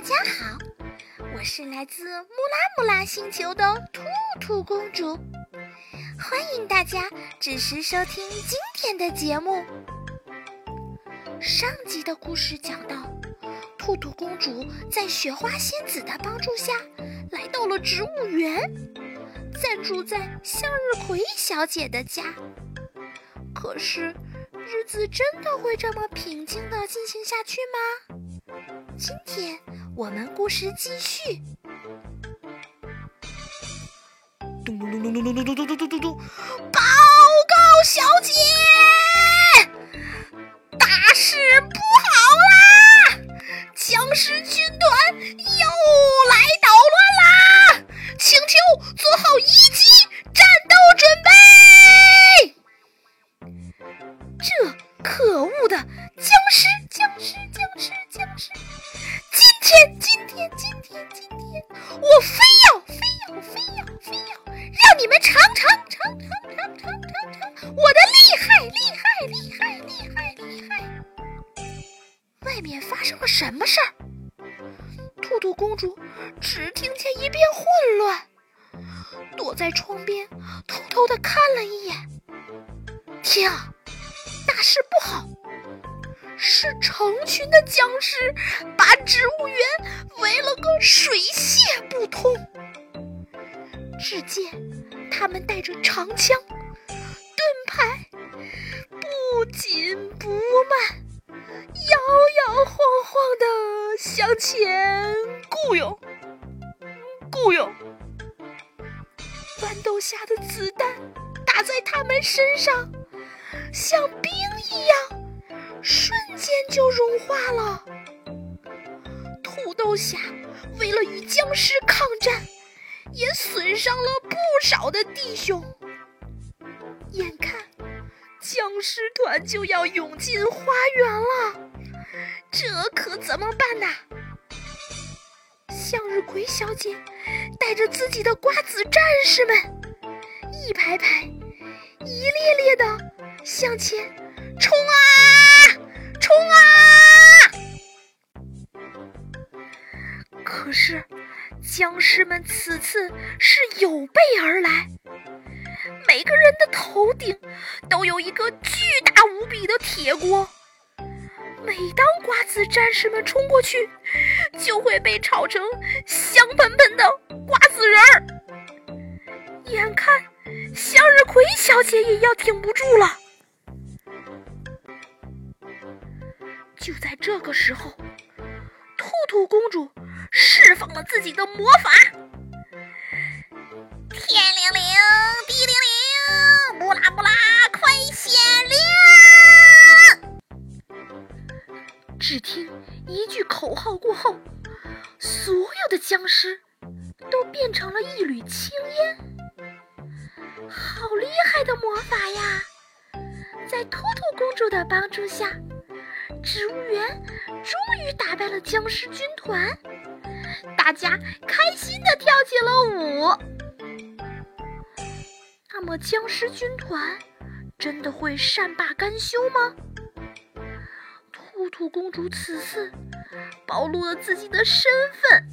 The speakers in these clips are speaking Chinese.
大家好，我是来自木拉木拉星球的兔兔公主，欢迎大家准时收听今天的节目。上集的故事讲到，兔兔公主在雪花仙子的帮助下来到了植物园，暂住在向日葵小姐的家。可是，日子真的会这么平静的进行下去吗？今天我们故事继续。咚咚咚咚咚咚咚咚咚咚咚咚！报告小姐，天，今天，今天，今天，我非要，非要，非要，非要让你们尝尝，尝尝，尝尝，尝尝我的厉害，厉害，厉害，厉害，厉害！外面发生了什么事儿？兔兔公主只听见一片混乱，躲在窗边偷偷的看了一眼。天啊，大事不好！是成群的僵尸把植物园围了个水泄不通。只见他们带着长枪、盾牌，不紧不慢，摇摇晃晃的向前雇佣雇佣。豌豆下的子弹打在他们身上，像冰一样。瞬间就融化了。土豆侠为了与僵尸抗战，也损伤了不少的弟兄。眼看僵尸团就要涌进花园了，这可怎么办呐？向日葵小姐带着自己的瓜子战士们，一排排、一列列的向前冲啊！僵尸们此次是有备而来，每个人的头顶都有一个巨大无比的铁锅。每当瓜子战士们冲过去，就会被炒成香喷喷的瓜子仁儿。眼看向日葵小姐也要挺不住了。就在这个时候，兔兔公主释放了自己的魔法。天灵灵，地灵灵，布拉布拉，快显灵！只听一句口号过后，所有的僵尸都变成了一缕青烟。好厉害的魔法呀！在兔兔公主的帮助下。植物园终于打败了僵尸军团，大家开心的跳起了舞。那么，僵尸军团真的会善罢甘休吗？兔兔公主此次暴露了自己的身份，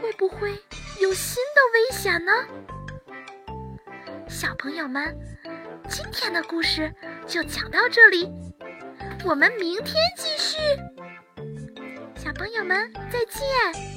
会不会有新的危险呢？小朋友们，今天的故事就讲到这里。我们明天继续，朋友们再见。